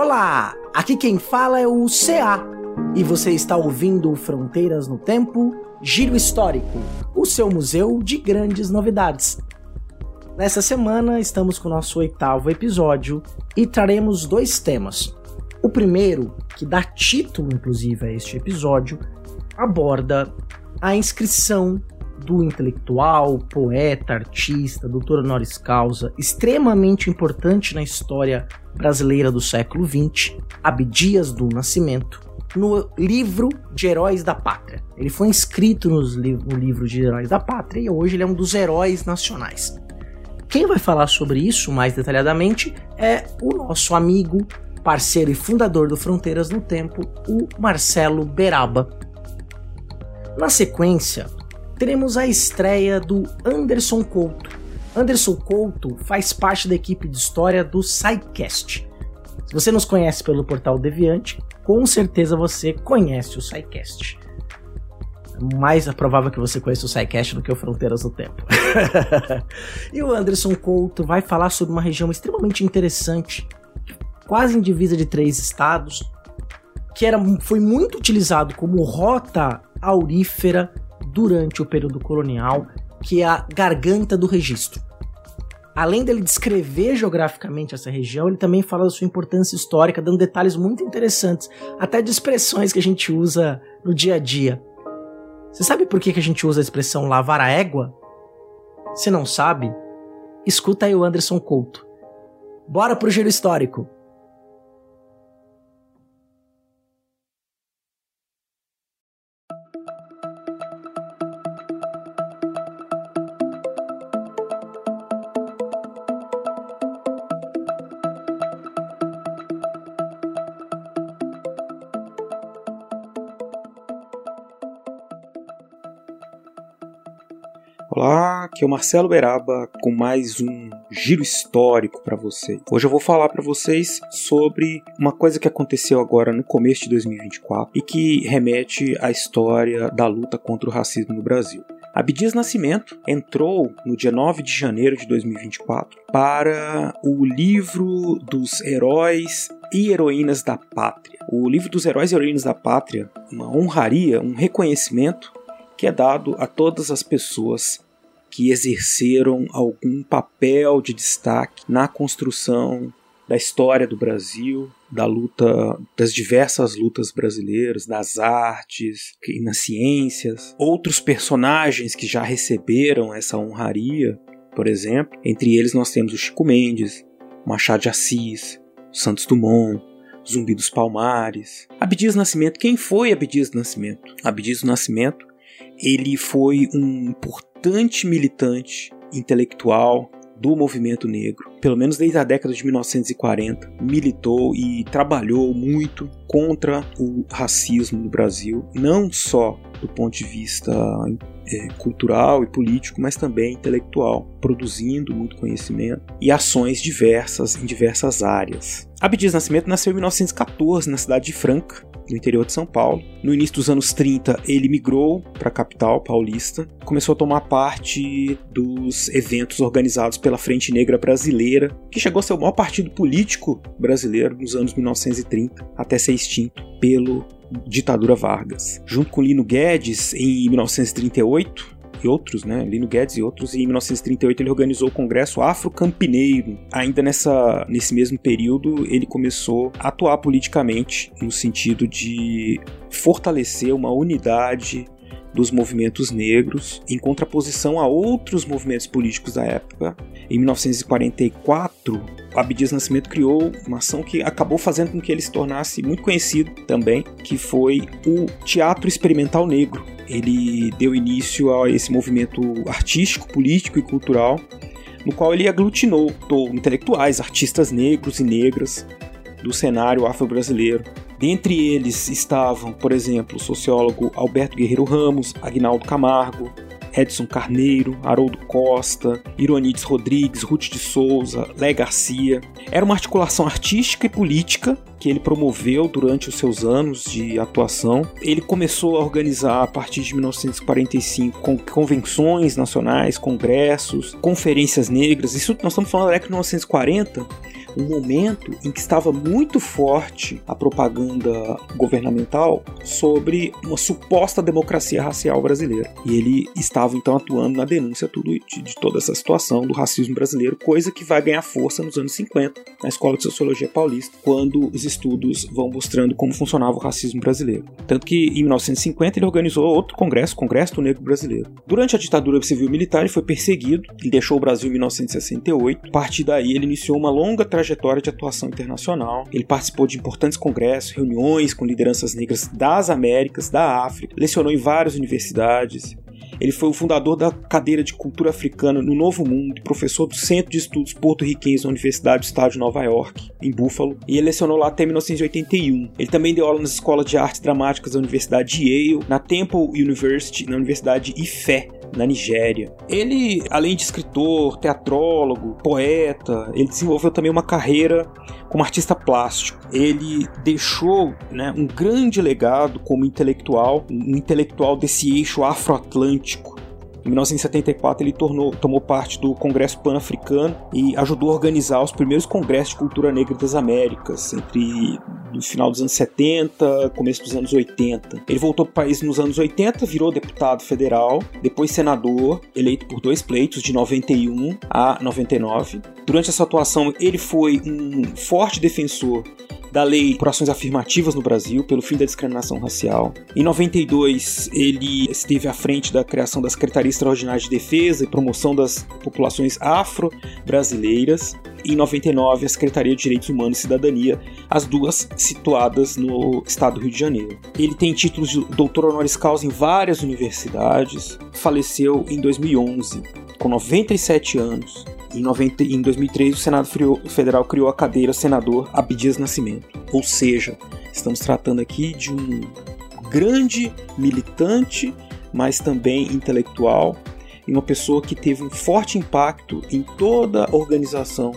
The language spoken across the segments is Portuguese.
Olá, aqui quem fala é o CA e você está ouvindo Fronteiras no Tempo Giro Histórico, o seu museu de grandes novidades. Nessa semana estamos com o nosso oitavo episódio e traremos dois temas. O primeiro, que dá título inclusive a este episódio, aborda a inscrição do intelectual, poeta, artista, doutor honoris causa, extremamente importante na história brasileira do século XX, Abdias do Nascimento, no livro de Heróis da Pátria. Ele foi inscrito no livro de Heróis da Pátria e hoje ele é um dos heróis nacionais. Quem vai falar sobre isso mais detalhadamente é o nosso amigo, parceiro e fundador do Fronteiras no Tempo, o Marcelo Beraba. Na sequência, teremos a estreia do Anderson Couto. Anderson Couto faz parte da equipe de história do SciCast. Se você nos conhece pelo portal Deviante, com certeza você conhece o SciCast. Mais provável que você conheça o SciCast do que o Fronteiras do Tempo. e o Anderson Couto vai falar sobre uma região extremamente interessante, quase em divisa de três estados, que era, foi muito utilizado como rota aurífera durante o período colonial, que é a garganta do registro. Além dele descrever geograficamente essa região, ele também fala da sua importância histórica, dando detalhes muito interessantes, até de expressões que a gente usa no dia a dia. Você sabe por que a gente usa a expressão lavar a égua? Se não sabe, escuta aí o Anderson Couto. Bora pro giro histórico! Olá, aqui é o Marcelo Beraba com mais um giro histórico para vocês. Hoje eu vou falar para vocês sobre uma coisa que aconteceu agora no começo de 2024 e que remete à história da luta contra o racismo no Brasil. Abdias Nascimento entrou no dia 9 de janeiro de 2024 para o livro dos heróis e heroínas da pátria. O livro dos heróis e heroínas da pátria, uma honraria, um reconhecimento que é dado a todas as pessoas que exerceram algum papel de destaque na construção da história do Brasil, da luta, das diversas lutas brasileiras, das artes e nas ciências. Outros personagens que já receberam essa honraria, por exemplo, entre eles nós temos o Chico Mendes, Machado de Assis, Santos Dumont, Zumbi dos Palmares. Abdias Nascimento, quem foi Abdias Nascimento? Abdias Nascimento, ele foi um importante militante intelectual do movimento negro, pelo menos desde a década de 1940, militou e trabalhou muito contra o racismo no Brasil, não só do ponto de vista é, cultural e político, mas também intelectual, produzindo muito conhecimento e ações diversas em diversas áreas. Abdias Nascimento nasceu em 1914 na cidade de Franca, no interior de São Paulo. No início dos anos 30, ele migrou para a capital paulista, começou a tomar parte dos eventos organizados pela Frente Negra Brasileira, que chegou a ser o maior partido político brasileiro nos anos 1930, até ser extinto pelo ditadura Vargas. Junto com Lino Guedes, em 1938, e outros, né, Lino Guedes e outros, e em 1938 ele organizou o Congresso Afro-Campineiro. Ainda nessa, nesse mesmo período, ele começou a atuar politicamente no sentido de fortalecer uma unidade dos movimentos negros, em contraposição a outros movimentos políticos da época. Em 1944, Abdias Nascimento criou uma ação que acabou fazendo com que ele se tornasse muito conhecido também, que foi o Teatro Experimental Negro. Ele deu início a esse movimento artístico, político e cultural, no qual ele aglutinou intelectuais, artistas negros e negras do cenário afro-brasileiro, Dentre eles estavam, por exemplo, o sociólogo Alberto Guerreiro Ramos, Agnaldo Camargo, Edson Carneiro, Haroldo Costa, Ironides Rodrigues, Ruth de Souza, Lé Garcia. Era uma articulação artística e política que ele promoveu durante os seus anos de atuação. Ele começou a organizar a partir de 1945 convenções nacionais, congressos, conferências negras. Isso nós estamos falando da década de 1940 um momento em que estava muito forte a propaganda governamental sobre uma suposta democracia racial brasileira. E ele estava então atuando na denúncia tudo de, de toda essa situação do racismo brasileiro, coisa que vai ganhar força nos anos 50 na Escola de Sociologia Paulista, quando os estudos vão mostrando como funcionava o racismo brasileiro. Tanto que em 1950 ele organizou outro congresso, o Congresso do Negro Brasileiro. Durante a ditadura civil militar ele foi perseguido, ele deixou o Brasil em 1968. A partir daí ele iniciou uma longa trajetória de atuação internacional. Ele participou de importantes congressos, reuniões com lideranças negras das Américas, da África, lecionou em várias universidades, ele foi o fundador da cadeira de cultura africana no Novo Mundo, professor do Centro de Estudos Porto-Riquenhos da Universidade do Estado de Nova York, em Buffalo, e ele lecionou lá até 1981. Ele também deu aula nas escolas de artes dramáticas da Universidade de Yale, na Temple University, na Universidade Ife, na Nigéria. Ele, além de escritor, teatrólogo, poeta, ele desenvolveu também uma carreira como artista plástico. Ele deixou né, um grande legado como intelectual, um intelectual desse eixo afro-atlântico em 1974, ele tornou, tomou parte do Congresso Pan-Africano e ajudou a organizar os primeiros congressos de cultura negra das Américas, entre no final dos anos 70, começo dos anos 80. Ele voltou para o país nos anos 80, virou deputado federal, depois senador, eleito por dois pleitos, de 91 a 99. Durante essa atuação, ele foi um forte defensor da lei por ações afirmativas no Brasil, pelo fim da discriminação racial. Em 92, ele esteve à frente da criação da Secretaria Extraordinária de Defesa e Promoção das Populações Afro-Brasileiras. Em 99, a Secretaria de Direitos Humanos e Cidadania, as duas situadas no estado do Rio de Janeiro. Ele tem títulos de doutor honoris causa em várias universidades. Faleceu em 2011, com 97 anos. Em, 90, em 2003, o Senado Federal criou a cadeira senador Abdias Nascimento. Ou seja, estamos tratando aqui de um grande militante, mas também intelectual, e uma pessoa que teve um forte impacto em toda a organização,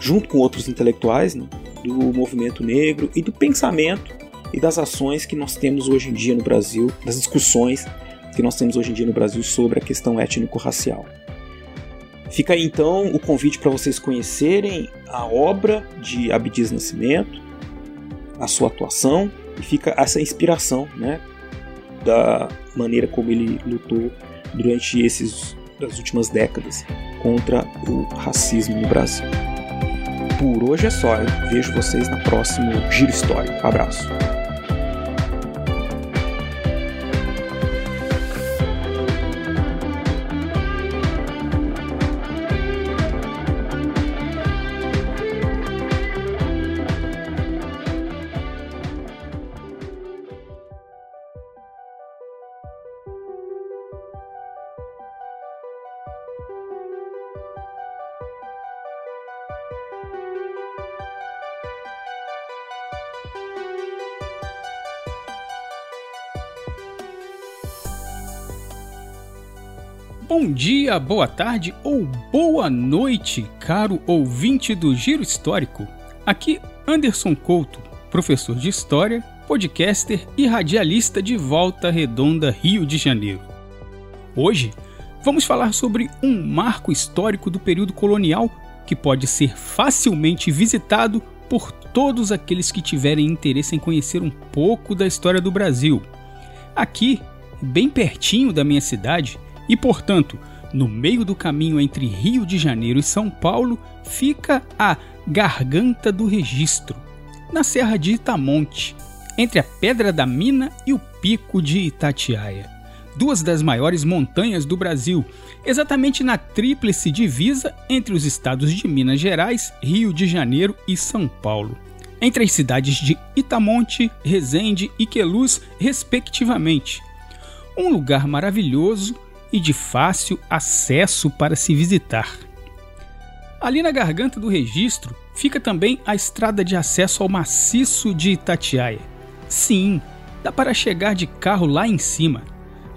junto com outros intelectuais, né, do movimento negro e do pensamento e das ações que nós temos hoje em dia no Brasil, das discussões que nós temos hoje em dia no Brasil sobre a questão étnico-racial. Fica aí então o convite para vocês conhecerem a obra de Abdias Nascimento, a sua atuação e fica essa inspiração, né, da maneira como ele lutou durante esses das últimas décadas contra o racismo no Brasil. Por hoje é só, eu vejo vocês no próximo Giro Histórico. Abraço. Bom dia, boa tarde ou boa noite, caro ouvinte do Giro Histórico. Aqui Anderson Couto, professor de História, podcaster e radialista de Volta Redonda, Rio de Janeiro. Hoje vamos falar sobre um marco histórico do período colonial que pode ser facilmente visitado por todos aqueles que tiverem interesse em conhecer um pouco da história do Brasil. Aqui, bem pertinho da minha cidade, e, portanto, no meio do caminho entre Rio de Janeiro e São Paulo fica a Garganta do Registro, na Serra de Itamonte, entre a Pedra da Mina e o Pico de Itatiaia, duas das maiores montanhas do Brasil, exatamente na tríplice divisa entre os estados de Minas Gerais, Rio de Janeiro e São Paulo, entre as cidades de Itamonte, Resende e Queluz, respectivamente. Um lugar maravilhoso e de fácil acesso para se visitar. Ali na garganta do registro fica também a estrada de acesso ao maciço de Itatiaia. Sim, dá para chegar de carro lá em cima,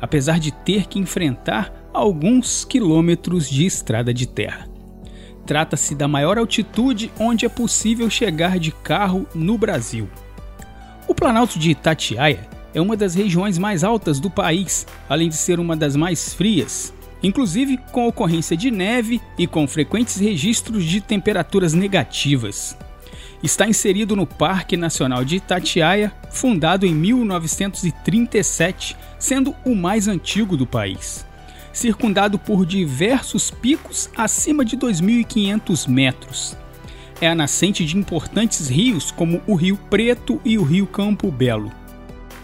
apesar de ter que enfrentar alguns quilômetros de estrada de terra. Trata-se da maior altitude onde é possível chegar de carro no Brasil. O Planalto de Itatiaia é uma das regiões mais altas do país, além de ser uma das mais frias. inclusive com ocorrência de neve e com frequentes registros de temperaturas negativas. Está inserido no Parque Nacional de Itatiaia, fundado em 1937, sendo o mais antigo do país. Circundado por diversos picos acima de 2.500 metros. É a nascente de importantes rios como o Rio Preto e o Rio Campo Belo.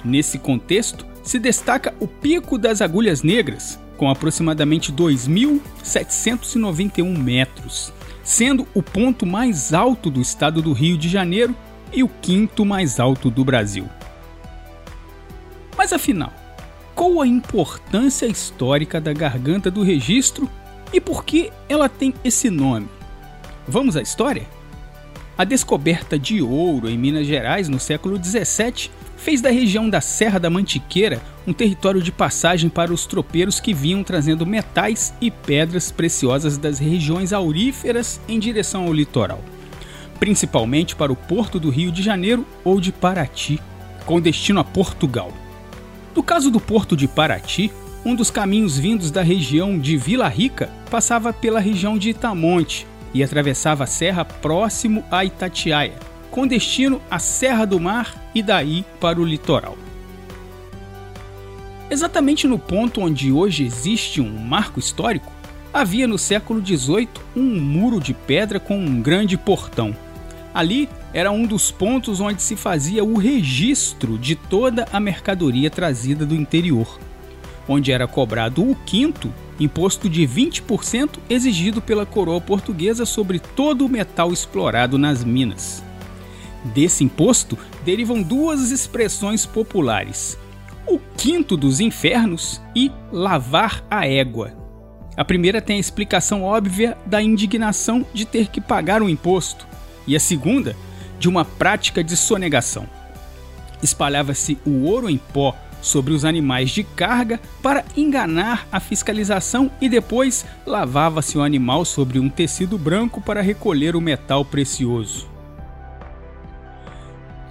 Nesse contexto, se destaca o Pico das Agulhas Negras, com aproximadamente 2.791 metros, sendo o ponto mais alto do estado do Rio de Janeiro e o quinto mais alto do Brasil. Mas afinal, qual a importância histórica da Garganta do Registro e por que ela tem esse nome? Vamos à história? A descoberta de ouro em Minas Gerais no século 17 fez da região da Serra da Mantiqueira um território de passagem para os tropeiros que vinham trazendo metais e pedras preciosas das regiões auríferas em direção ao litoral, principalmente para o porto do Rio de Janeiro ou de Paraty, com destino a Portugal. No caso do porto de Paraty, um dos caminhos vindos da região de Vila Rica passava pela região de Itamonte e atravessava a serra próximo a Itatiaia, com destino à Serra do Mar e daí para o litoral. Exatamente no ponto onde hoje existe um marco histórico, havia no século XVIII um muro de pedra com um grande portão. Ali era um dos pontos onde se fazia o registro de toda a mercadoria trazida do interior, onde era cobrado o quinto, imposto de 20% exigido pela coroa portuguesa sobre todo o metal explorado nas minas. Desse imposto derivam duas expressões populares: o quinto dos infernos e lavar a égua. A primeira tem a explicação óbvia da indignação de ter que pagar um imposto, e a segunda, de uma prática de sonegação. Espalhava-se o ouro em pó sobre os animais de carga para enganar a fiscalização e depois lavava-se o animal sobre um tecido branco para recolher o metal precioso.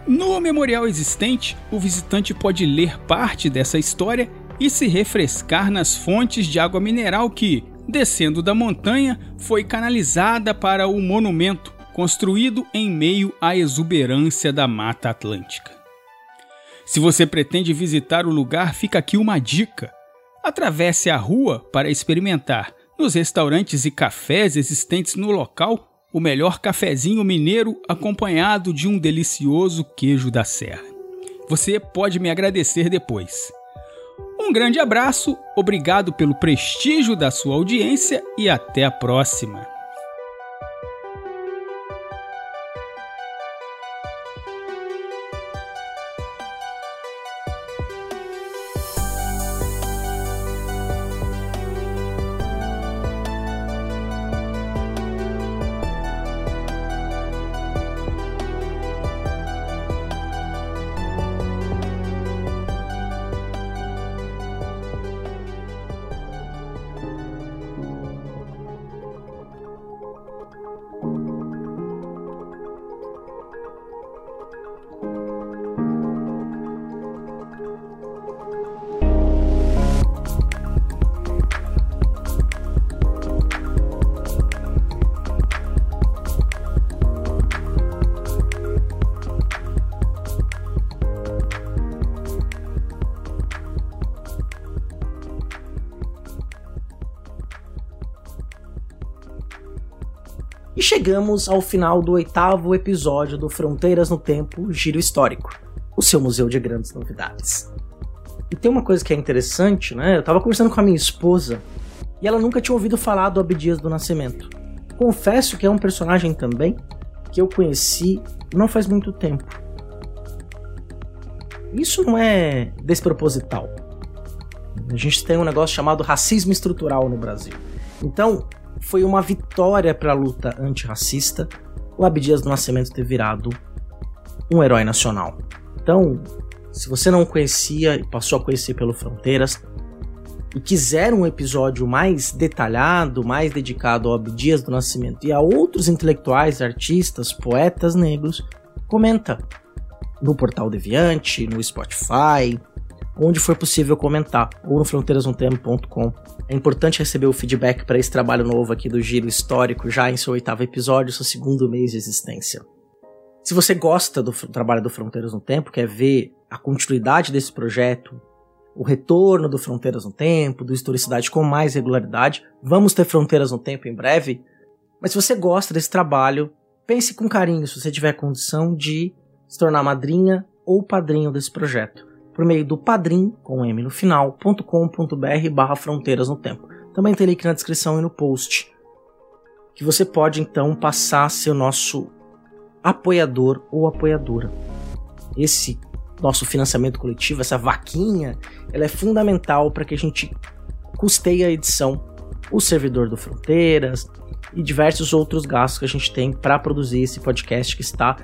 No memorial existente, o visitante pode ler parte dessa história e se refrescar nas fontes de água mineral que, descendo da montanha, foi canalizada para o monumento, construído em meio à exuberância da Mata Atlântica. Se você pretende visitar o lugar, fica aqui uma dica. Atravesse a rua para experimentar, nos restaurantes e cafés existentes no local, o melhor cafezinho mineiro acompanhado de um delicioso queijo da serra. Você pode me agradecer depois. Um grande abraço, obrigado pelo prestígio da sua audiência e até a próxima. Chegamos ao final do oitavo episódio do Fronteiras no Tempo Giro Histórico, o seu museu de grandes novidades. E tem uma coisa que é interessante, né? Eu tava conversando com a minha esposa e ela nunca tinha ouvido falar do Abdias do Nascimento. Confesso que é um personagem também que eu conheci não faz muito tempo. Isso não é desproposital. A gente tem um negócio chamado racismo estrutural no Brasil. Então, foi uma vitória para a luta antirracista o Abdias do Nascimento ter virado um herói nacional. Então, se você não conhecia e passou a conhecer pelo Fronteiras e quiser um episódio mais detalhado, mais dedicado ao Abdias do Nascimento e a outros intelectuais, artistas, poetas negros, comenta no Portal Deviante, no Spotify, onde for possível comentar, ou no fronteirasnotempo.com. É importante receber o feedback para esse trabalho novo aqui do Giro Histórico, já em seu oitavo episódio, seu segundo mês de existência. Se você gosta do trabalho do Fronteiras no Tempo, quer ver a continuidade desse projeto, o retorno do Fronteiras no Tempo, do Historicidade com mais regularidade, vamos ter Fronteiras no Tempo em breve. Mas se você gosta desse trabalho, pense com carinho se você tiver condição de se tornar madrinha ou padrinho desse projeto, por meio do padrim, com M no final, .com.br barra Fronteiras no Tempo. Também tem link na descrição e no post, que você pode então passar a ser o nosso apoiador ou apoiadora. Esse nosso financiamento coletivo, essa vaquinha, ela é fundamental para que a gente custeie a edição, o servidor do Fronteiras e diversos outros gastos que a gente tem para produzir esse podcast que está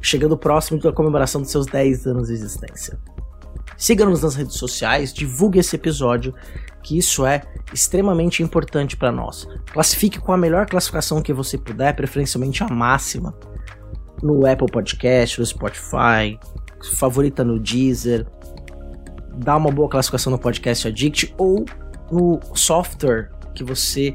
chegando próximo da comemoração dos seus 10 anos de existência. Siga-nos nas redes sociais, divulgue esse episódio, que isso é extremamente importante para nós. Classifique com a melhor classificação que você puder, preferencialmente a máxima, no Apple Podcast, no Spotify, favorita no Deezer, dá uma boa classificação no Podcast Addict ou no software que você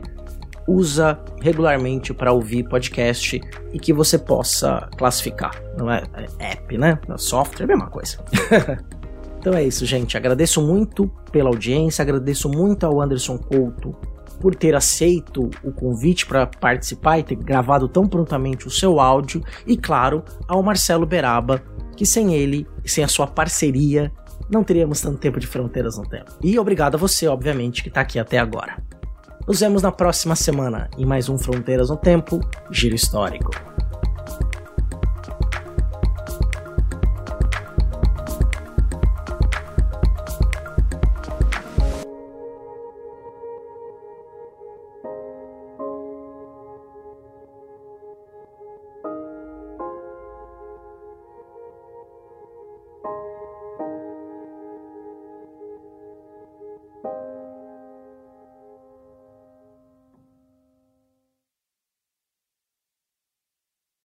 usa regularmente para ouvir podcast e que você possa classificar. Não é, é app, né? Software é a mesma coisa. então é isso, gente. Agradeço muito pela audiência, agradeço muito ao Anderson Couto por ter aceito o convite para participar e ter gravado tão prontamente o seu áudio, e claro, ao Marcelo Beraba, que sem ele, sem a sua parceria, não teríamos tanto tempo de fronteiras no tempo. E obrigado a você, obviamente, que está aqui até agora. Nos vemos na próxima semana em mais um Fronteiras no Tempo Giro Histórico.